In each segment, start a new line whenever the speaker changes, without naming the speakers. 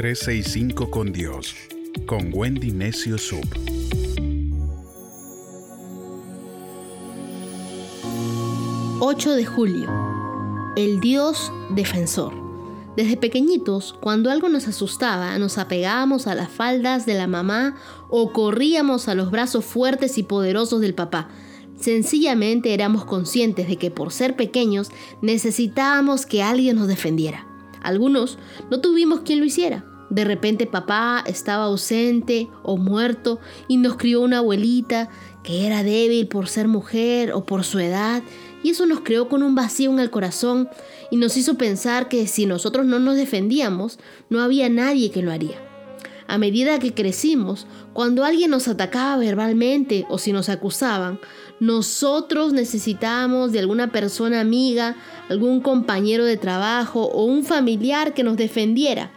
365 con Dios, con Wendy Necio Sub.
...8 de julio... ...el Dios defensor... Desde pequeñitos, cuando algo nos asustaba, nos apegábamos a las faldas de la mamá o corríamos a los brazos fuertes y poderosos del papá. Sencillamente éramos conscientes de que por ser pequeños necesitábamos que alguien nos defendiera. Algunos no tuvimos quien lo hiciera. De repente papá estaba ausente o muerto y nos crió una abuelita que era débil por ser mujer o por su edad y eso nos creó con un vacío en el corazón y nos hizo pensar que si nosotros no nos defendíamos, no había nadie que lo haría. A medida que crecimos, cuando alguien nos atacaba verbalmente o si nos acusaban, nosotros necesitábamos de alguna persona amiga, algún compañero de trabajo o un familiar que nos defendiera.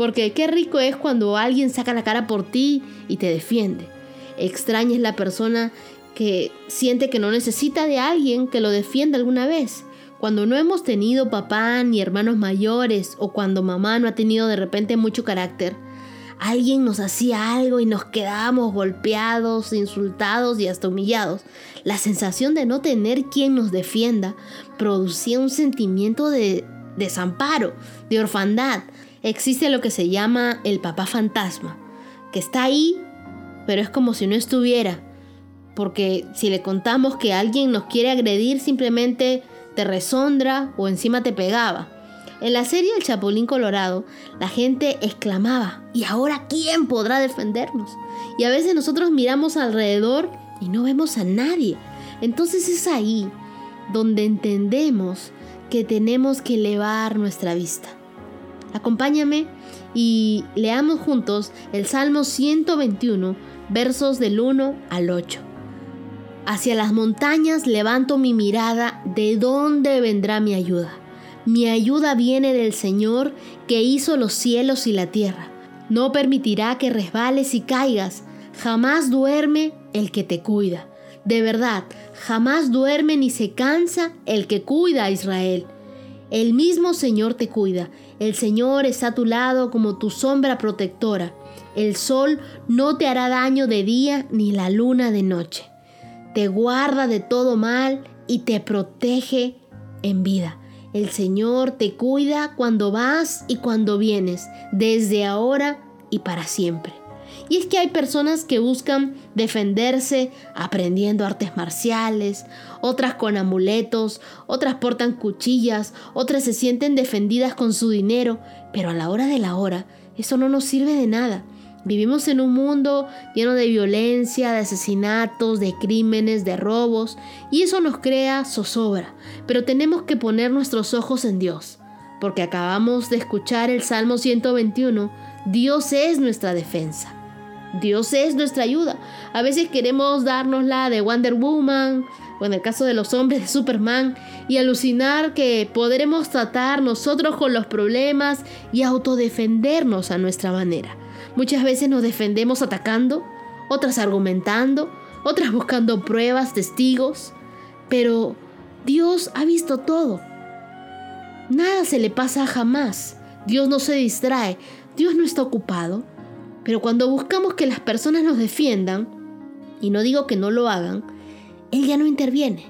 Porque qué rico es cuando alguien saca la cara por ti y te defiende. Extraña es la persona que siente que no necesita de alguien que lo defienda alguna vez. Cuando no hemos tenido papá ni hermanos mayores o cuando mamá no ha tenido de repente mucho carácter, alguien nos hacía algo y nos quedábamos golpeados, insultados y hasta humillados. La sensación de no tener quien nos defienda producía un sentimiento de desamparo, de orfandad. Existe lo que se llama el papá fantasma, que está ahí, pero es como si no estuviera porque si le contamos que alguien nos quiere agredir, simplemente te resondra o encima te pegaba. En la serie El Chapulín Colorado, la gente exclamaba, ¿y ahora quién podrá defendernos? Y a veces nosotros miramos alrededor y no vemos a nadie. Entonces es ahí donde entendemos que tenemos que elevar nuestra vista. Acompáñame y leamos juntos el Salmo 121, versos del 1 al 8. Hacia las montañas levanto mi mirada, ¿de dónde vendrá mi ayuda? Mi ayuda viene del Señor que hizo los cielos y la tierra. No permitirá que resbales y caigas, jamás duerme el que te cuida. De verdad, jamás duerme ni se cansa el que cuida a Israel. El mismo Señor te cuida, el Señor está a tu lado como tu sombra protectora. El sol no te hará daño de día ni la luna de noche te guarda de todo mal y te protege en vida. El Señor te cuida cuando vas y cuando vienes, desde ahora y para siempre. Y es que hay personas que buscan defenderse aprendiendo artes marciales, otras con amuletos, otras portan cuchillas, otras se sienten defendidas con su dinero, pero a la hora de la hora eso no nos sirve de nada. Vivimos en un mundo lleno de violencia, de asesinatos, de crímenes, de robos, y eso nos crea zozobra. Pero tenemos que poner nuestros ojos en Dios, porque acabamos de escuchar el Salmo 121, Dios es nuestra defensa. Dios es nuestra ayuda. A veces queremos darnos la de Wonder Woman, o en el caso de los hombres de Superman, y alucinar que podremos tratar nosotros con los problemas y autodefendernos a nuestra manera. Muchas veces nos defendemos atacando, otras argumentando, otras buscando pruebas, testigos, pero Dios ha visto todo. Nada se le pasa jamás. Dios no se distrae, Dios no está ocupado. Pero cuando buscamos que las personas nos defiendan, y no digo que no lo hagan, Él ya no interviene.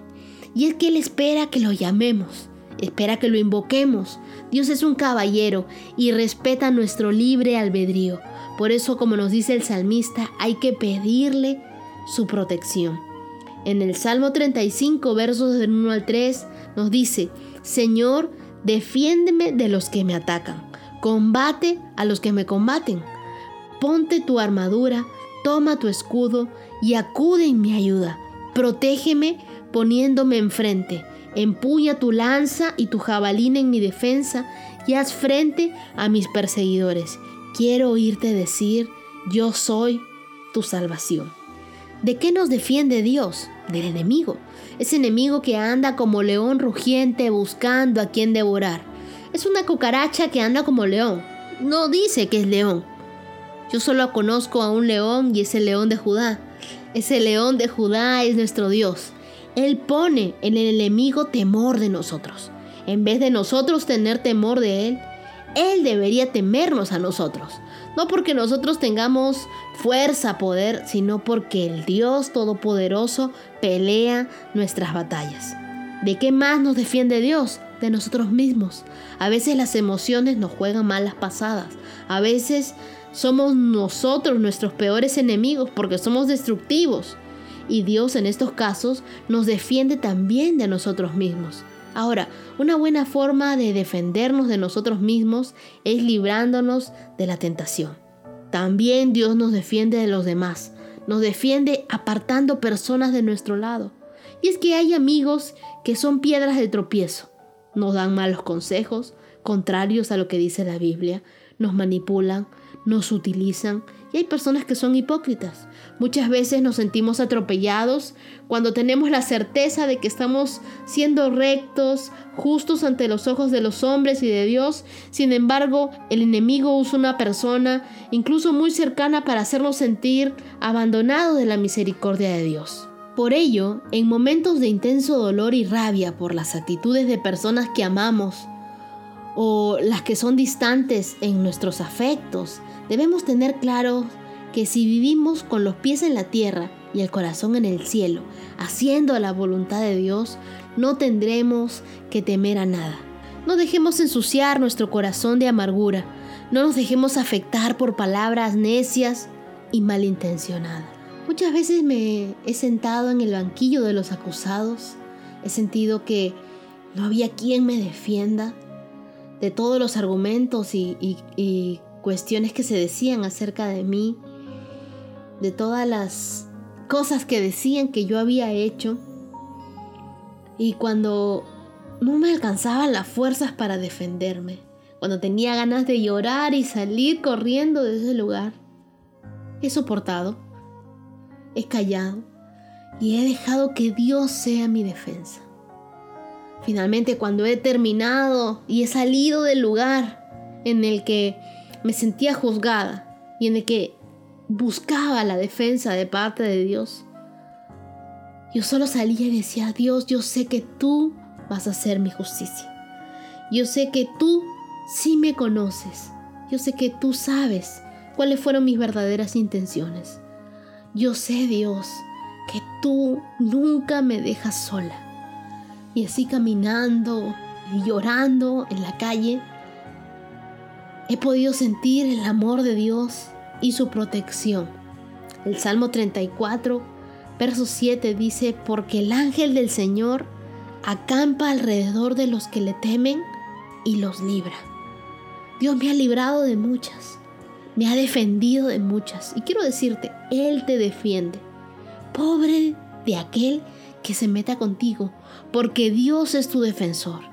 Y es que Él espera que lo llamemos, espera que lo invoquemos. Dios es un caballero y respeta nuestro libre albedrío. Por eso, como nos dice el salmista, hay que pedirle su protección. En el Salmo 35, versos del 1 al 3, nos dice, Señor, defiéndeme de los que me atacan, combate a los que me combaten. Ponte tu armadura, toma tu escudo y acude en mi ayuda. Protégeme poniéndome enfrente. Empuña tu lanza y tu jabalina en mi defensa y haz frente a mis perseguidores. Quiero oírte decir, yo soy tu salvación. ¿De qué nos defiende Dios? Del enemigo. Ese enemigo que anda como león rugiente buscando a quien devorar. Es una cucaracha que anda como león. No dice que es león. Yo solo conozco a un león y es el león de Judá. Ese león de Judá es nuestro Dios. Él pone en el enemigo temor de nosotros. En vez de nosotros tener temor de Él, Él debería temernos a nosotros. No porque nosotros tengamos fuerza, poder, sino porque el Dios Todopoderoso pelea nuestras batallas. ¿De qué más nos defiende Dios? De nosotros mismos. A veces las emociones nos juegan malas pasadas. A veces somos nosotros nuestros peores enemigos porque somos destructivos. Y Dios en estos casos nos defiende también de nosotros mismos. Ahora, una buena forma de defendernos de nosotros mismos es librándonos de la tentación. También Dios nos defiende de los demás, nos defiende apartando personas de nuestro lado. Y es que hay amigos que son piedras de tropiezo, nos dan malos consejos, contrarios a lo que dice la Biblia, nos manipulan, nos utilizan y hay personas que son hipócritas. Muchas veces nos sentimos atropellados cuando tenemos la certeza de que estamos siendo rectos, justos ante los ojos de los hombres y de Dios. Sin embargo, el enemigo usa una persona, incluso muy cercana, para hacernos sentir abandonados de la misericordia de Dios. Por ello, en momentos de intenso dolor y rabia por las actitudes de personas que amamos, o las que son distantes en nuestros afectos, debemos tener claro que si vivimos con los pies en la tierra y el corazón en el cielo, haciendo la voluntad de Dios, no tendremos que temer a nada. No dejemos ensuciar nuestro corazón de amargura, no nos dejemos afectar por palabras necias y malintencionadas. Muchas veces me he sentado en el banquillo de los acusados, he sentido que no había quien me defienda, de todos los argumentos y, cuestiones que se decían acerca de mí, de todas las cosas que decían que yo había hecho. Y cuando no me alcanzaban las fuerzas para defenderme, cuando tenía ganas de llorar y salir corriendo de ese lugar, he soportado, he callado y he dejado que Dios sea mi defensa. Finalmente, cuando he terminado y he salido del lugar en el que me sentía juzgada y en el que buscaba la defensa de parte de Dios, yo solo salía y decía, Dios, yo sé que tú vas a hacer mi justicia. Yo sé que tú sí me conoces. Yo sé que tú sabes cuáles fueron mis verdaderas intenciones. Yo sé, Dios, que tú nunca me dejas sola. Y así caminando y llorando en la calle, he podido sentir el amor de Dios y su protección. El Salmo 34, verso 7 dice, porque el ángel del Señor acampa alrededor de los que le temen y los libra. Dios me ha librado de muchas, me ha defendido de muchas. Y quiero decirte, Él te defiende. Pobre de aquel que se meta contigo, porque Dios es tu defensor.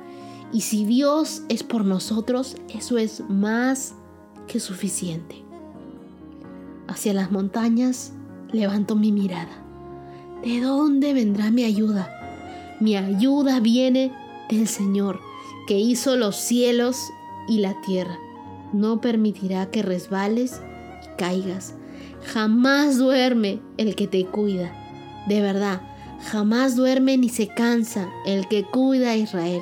Y si Dios es por nosotros, eso es más que suficiente. Hacia las montañas levanto mi mirada. ¿De dónde vendrá mi ayuda? Mi ayuda viene del Señor, que hizo los cielos y la tierra. No permitirá que resbales y caigas. Jamás duerme el que te cuida. De verdad, Jamás duerme ni se cansa el que cuida a Israel.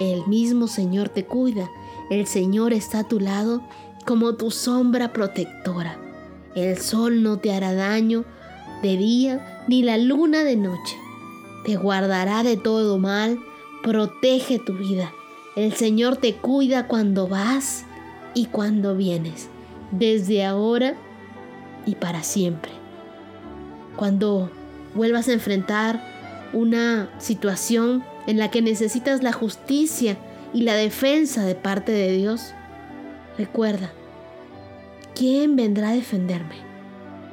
El mismo Señor te cuida. El Señor está a tu lado como tu sombra protectora. El sol no te hará daño de día ni la luna de noche. Te guardará de todo mal, protege tu vida. El Señor te cuida cuando vas y cuando vienes, desde ahora y para siempre. Cuando vuelvas a enfrentar una situación en la que necesitas la justicia y la defensa de parte de Dios, recuerda, ¿quién vendrá a defenderme?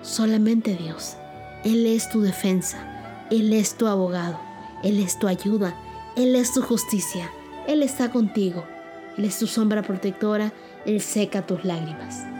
Solamente Dios. Él es tu defensa, Él es tu abogado, Él es tu ayuda, Él es tu justicia, Él está contigo, Él es tu sombra protectora, Él seca tus lágrimas.